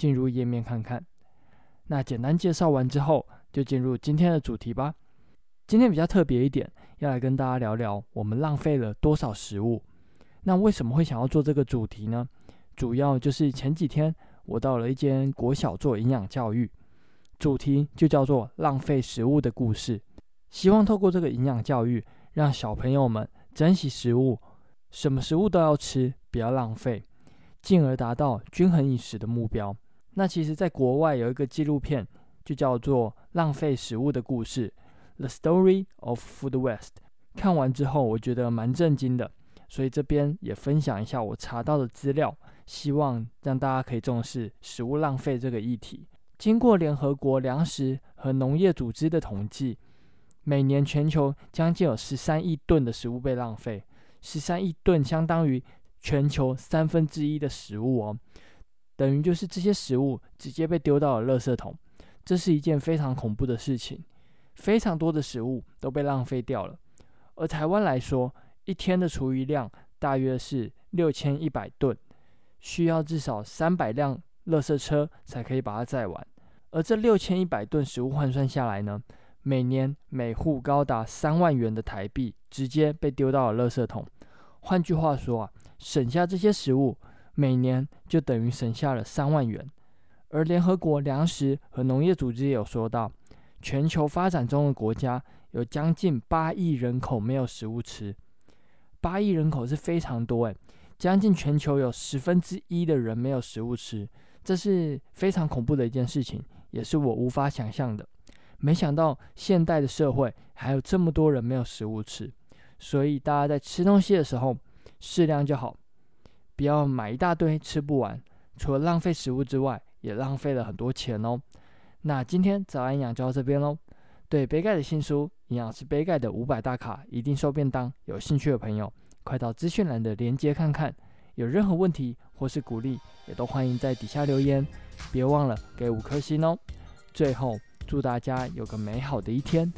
进入页面看看。那简单介绍完之后，就进入今天的主题吧。今天比较特别一点，要来跟大家聊聊我们浪费了多少食物。那为什么会想要做这个主题呢？主要就是前几天我到了一间国小做营养教育，主题就叫做“浪费食物的故事”。希望透过这个营养教育，让小朋友们珍惜食物，什么食物都要吃，不要浪费。进而达到均衡饮食的目标。那其实，在国外有一个纪录片，就叫做《浪费食物的故事》（The Story of Food Waste）。看完之后，我觉得蛮震惊的，所以这边也分享一下我查到的资料，希望让大家可以重视食物浪费这个议题。经过联合国粮食和农业组织的统计，每年全球将近有十三亿吨的食物被浪费，十三亿吨相当于全球三分之一的食物哦，等于就是这些食物直接被丢到了垃圾桶，这是一件非常恐怖的事情。非常多的食物都被浪费掉了。而台湾来说，一天的厨余量大约是六千一百吨，需要至少三百辆垃圾车才可以把它载完。而这六千一百吨食物换算下来呢，每年每户高达三万元的台币直接被丢到了垃圾桶。换句话说啊。省下这些食物，每年就等于省下了三万元。而联合国粮食和农业组织也有说到，全球发展中的国家有将近八亿人口没有食物吃。八亿人口是非常多诶，将近全球有十分之一的人没有食物吃，这是非常恐怖的一件事情，也是我无法想象的。没想到现代的社会还有这么多人没有食物吃，所以大家在吃东西的时候，适量就好，不要买一大堆吃不完。除了浪费食物之外，也浪费了很多钱哦。那今天早安养就到这边喽。对杯盖的新书《营养师杯盖的五百大卡一定瘦便当》有兴趣的朋友，快到资讯栏的链接看看。有任何问题或是鼓励，也都欢迎在底下留言。别忘了给五颗星哦。最后，祝大家有个美好的一天。